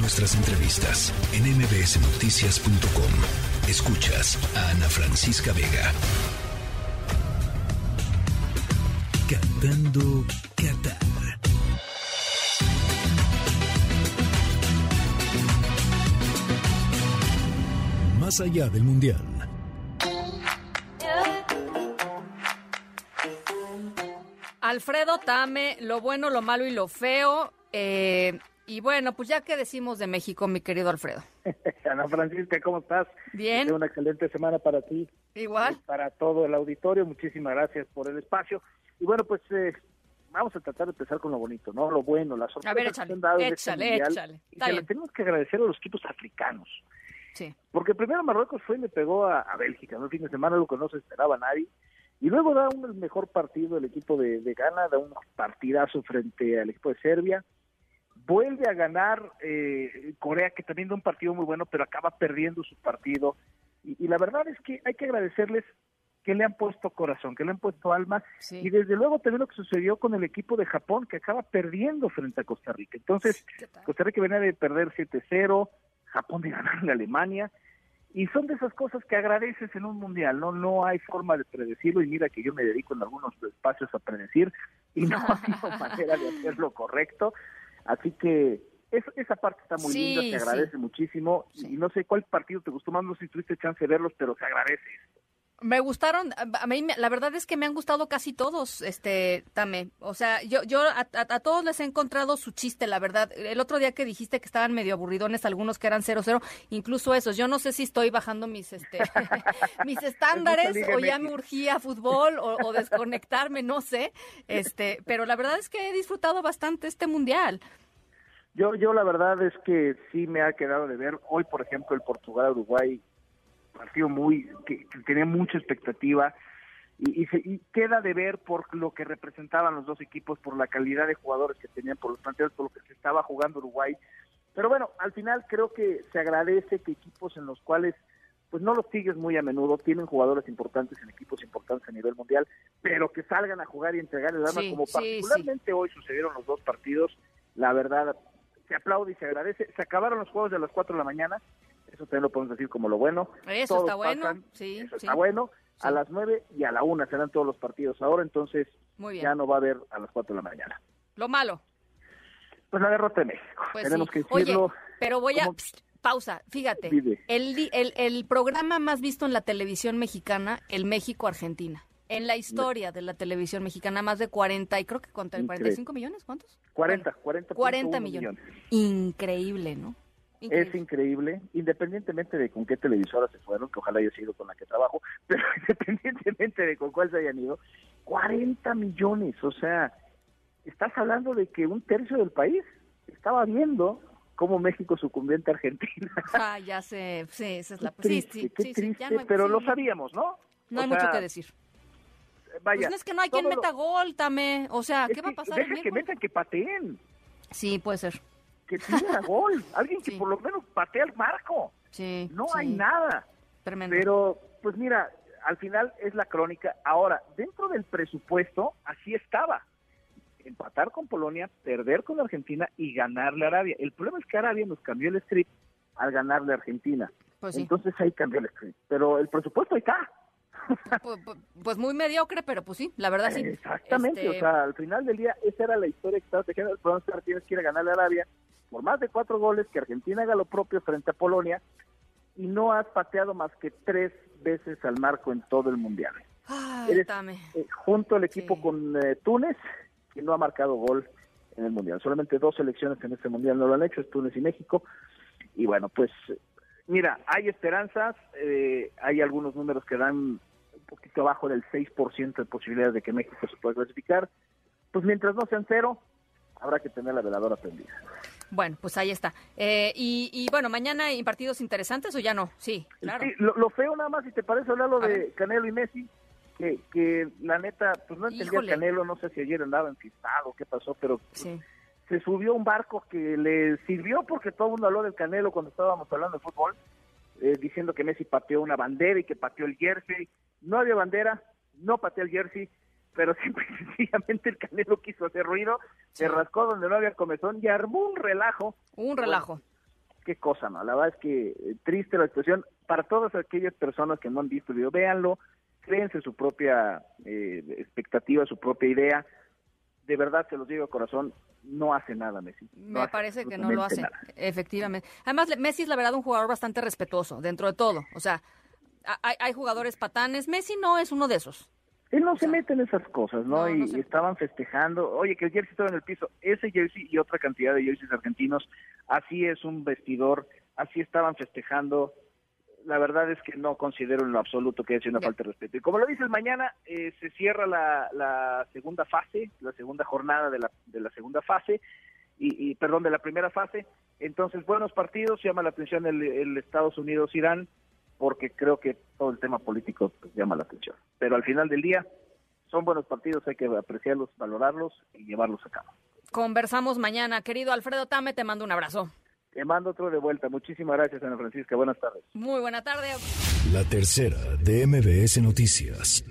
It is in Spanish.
nuestras entrevistas en mbsnoticias.com. Escuchas a Ana Francisca Vega. Cantando Qatar. Más allá del Mundial. Alfredo Tame, lo bueno, lo malo y lo feo. Eh, y bueno, pues ya que decimos de México, mi querido Alfredo. Ana Francisca, ¿cómo estás? Bien. Una excelente semana para ti. Igual. Y para todo el auditorio. Muchísimas gracias por el espacio. Y bueno, pues eh, vamos a tratar de empezar con lo bonito, ¿no? Lo bueno, las sorpresas A ver, échale, que han dado en este échale, échale. Y se tenemos que agradecer a los equipos africanos. Sí. Porque primero Marruecos fue y le pegó a, a Bélgica, ¿no? El fin de semana, algo que no se esperaba nadie. Y luego da un el mejor partido el equipo de, de Ghana, da un partidazo frente al equipo de Serbia. Vuelve a ganar eh, Corea, que también da un partido muy bueno, pero acaba perdiendo su partido. Y, y la verdad es que hay que agradecerles que le han puesto corazón, que le han puesto alma. Sí. Y desde luego también lo que sucedió con el equipo de Japón, que acaba perdiendo frente a Costa Rica. Entonces. Costa Rica venía de perder 7-0, Japón de ganarle a Alemania, y son de esas cosas que agradeces en un mundial, no no hay forma de predecirlo, y mira que yo me dedico en algunos espacios a predecir, y no ha habido manera de hacerlo correcto, así que es- esa parte está muy Sí, linda, se agradece sí. muchísimo, Sí. y no sé cuál partido te gustó más, no sé si tuviste chance de verlos, pero se agradece. Me gustaron, a mí la verdad es que me han gustado casi todos, este, Tame. O sea, yo, yo a, a- a todos les he encontrado su chiste, la verdad. El otro día que dijiste que estaban medio aburridones, algunos que eran 0-0, incluso esos. Yo no sé si estoy bajando mis, este, mis estándares o ya me urgía fútbol o, o desconectarme, no sé. Este, pero la verdad es que he disfrutado bastante este mundial. Yo, yo la verdad es que sí me ha quedado de ver. Hoy, por ejemplo, el Portugal-Uruguay, partido muy que, que tenía mucha expectativa y, y, se- y queda de ver por lo que representaban los dos equipos, por la calidad de jugadores que tenían, por los planteos, por lo que se estaba jugando Uruguay. Pero bueno, al final creo que se agradece que equipos en los cuales pues no los sigues muy a menudo, tienen jugadores importantes en equipos importantes a nivel mundial, pero que salgan a jugar y entregar el arma Sí, como sí, particularmente hoy sucedieron los dos partidos, la verdad se aplaude y se agradece. Se acabaron los juegos de las 4 de la mañana, eso también lo podemos decir como lo bueno. Eso Todos está bueno, pasan, sí, eso sí. está bueno. A las 9 y a la 1 serán todos los partidos ahora, entonces Muy bien. ya no va a haber a las 4 de la mañana. Lo malo. Pues la derrota de México, Pues tenemos sí. que decirlo. Oye, pero voy a... Pausa, fíjate. El, el, el programa más visto en la televisión mexicana, el México-Argentina. En la historia de la televisión mexicana, más de 40, y creo que Increíble. 45 millones, ¿cuántos? 40, 40, 40 millones. Increíble, ¿no? Es Increíble. independientemente de con qué televisora se fueron, que ojalá haya sido con la que trabajo, pero independientemente de con cuál se hayan ido, 40 millones, o sea, estás hablando de que un tercio del país estaba viendo cómo México sucumbió ante Argentina. Ah, ya sé, sí, esa es la... Qué Sí, triste, sí, qué sí, sí, triste, ya no hay- pero lo sabíamos, ¿no? No O hay mucho que decir. Vaya, Pues no es que no hay quien todo lo- meta gol, Tame. O sea, ¿qué va a pasar? el Deja que metan, que pateen, Sí, puede ser. Que tiren a gol, alguien que Sí. por lo menos patee al marco. Sí. No sí. hay nada. Tremendo. Pero, pues mira, al final es la crónica. Ahora, dentro del presupuesto, así estaba. Empatar con Polonia, perder con Argentina y ganarle a Arabia. El problema es que Arabia nos cambió el script al ganarle a Argentina. Pues sí. Entonces ahí cambió el script. Pero el presupuesto ahí está. Pues, muy mediocre, pero pues sí, la verdad sí. Exactamente. Este, O sea, al final del día, esa era la historia que estaba tejiendo. El problema es que tienes que ir a ganarle a Arabia por más de cuatro goles, que Argentina haga lo propio frente a Polonia y no has pateado más que tres veces al marco en todo el mundial. Ay, eres- Tame. eh, junto al equipo Sí. con eh, Túnez, que no ha marcado gol en el Mundial. Solamente dos selecciones en este Mundial no lo han hecho, es Túnez y México. Y bueno, pues mira, hay esperanzas, eh, hay algunos números que dan un poquito abajo del 6% de posibilidades de que México se pueda clasificar. Pues mientras no sean cero, habrá que tener la veladora prendida. Bueno, pues ahí está. Eh, y, y bueno, mañana hay partidos interesantes o ya no? Sí, claro. Sí, lo, lo feo nada más, si te parece hablar lo de. Canelo y Messi, que, que la neta, pues no entendía Híjole. Canelo, no sé si ayer andaba enfiestado, qué pasó, pero Sí. se subió un barco que le sirvió porque todo el mundo habló del Canelo cuando estábamos hablando de fútbol, eh, diciendo que Messi pateó una bandera y que pateó el jersey. No había bandera, no pateó el jersey, pero simple y sencillamente el Canelo quiso hacer ruido, Sí. se rascó donde no había comezón y armó un relajo. Un relajo. qué cosa, ¿no? La verdad es que eh, triste la situación. Para todas aquellas personas que no han visto el video, véanlo, créense su propia eh, expectativa, su propia idea. De verdad, se los digo de corazón, no hace nada Messi. Me parece que no lo hace, efectivamente. Además, Messi es la verdad un jugador bastante respetuoso dentro de todo. O sea, hay, hay jugadores patanes. Messi no es uno de esos. Él no se mete en esas cosas, ¿no? y, estaban festejando, oye, que el jersey estaba en el piso, ese jersey y otra cantidad de jerseys argentinos, así es un vestidor, así estaban festejando. La verdad es que no considero en lo absoluto que es una falta de respeto. Y como lo dices, mañana eh, se cierra la, la, segunda fase, la segunda jornada de la, de la segunda fase, y, y, perdón, de la primera fase. Entonces, buenos partidos, llama la atención el, el Estados Unidos-Irán, porque creo que todo el tema político pues, llama la atención. Pero al final del día son buenos partidos, hay que apreciarlos, valorarlos y llevarlos a cabo. Conversamos mañana. Querido Alfredo Tame, te mando un abrazo. Te mando otro de vuelta. Muchísimas gracias, Ana Francisca. Buenas tardes. Muy buena tarde. La tercera de MBS Noticias.